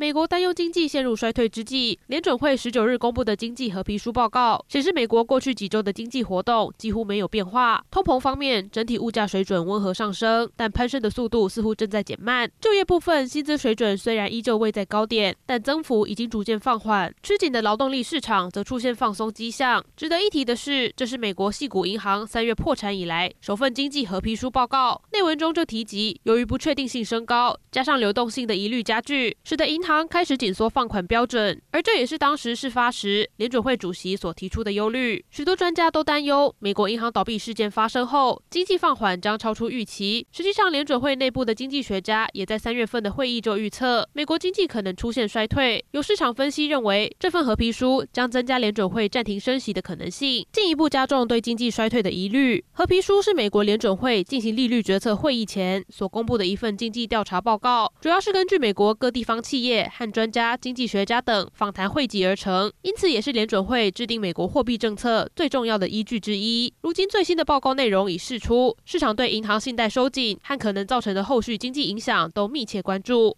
美国担忧经济陷入衰退之际，联准会十九日公布的经济和皮书报告显示，美国过去几周的经济活动几乎没有变化。通膨方面，整体物价水准温和上升，但攀升的速度似乎正在减慢。就业部分，薪资水准虽然依旧位在高点，但增幅已经逐渐放缓。吃紧的劳动力市场则出现放松迹象。值得一提的是，这是美国系股银行三月破产以来首份经济和皮书报告。内文中就提及，由于不确定性升高，加上流动性的疑虑加剧，使得银行开始紧缩放款标准，而这也是当时事发时联准会主席所提出的忧虑。许多专家都担忧，美国银行倒闭事件发生后，经济放缓将超出预期。实际上，联准会内部的经济学家也在三月份的会议就预测，美国经济可能出现衰退。有市场分析认为，这份和皮书将增加联准会暂停升息的可能性，进一步加重对经济衰退的疑虑。和皮书是美国联准会进行利率决策会议前所公布的一份经济调查报告，主要是根据美国各地方企业和专家、经济学家等访谈汇集而成，因此也是联准会制定美国货币政策最重要的依据之一。如今最新的报告内容已释出，市场对银行信贷收紧和可能造成的后续经济影响都密切关注。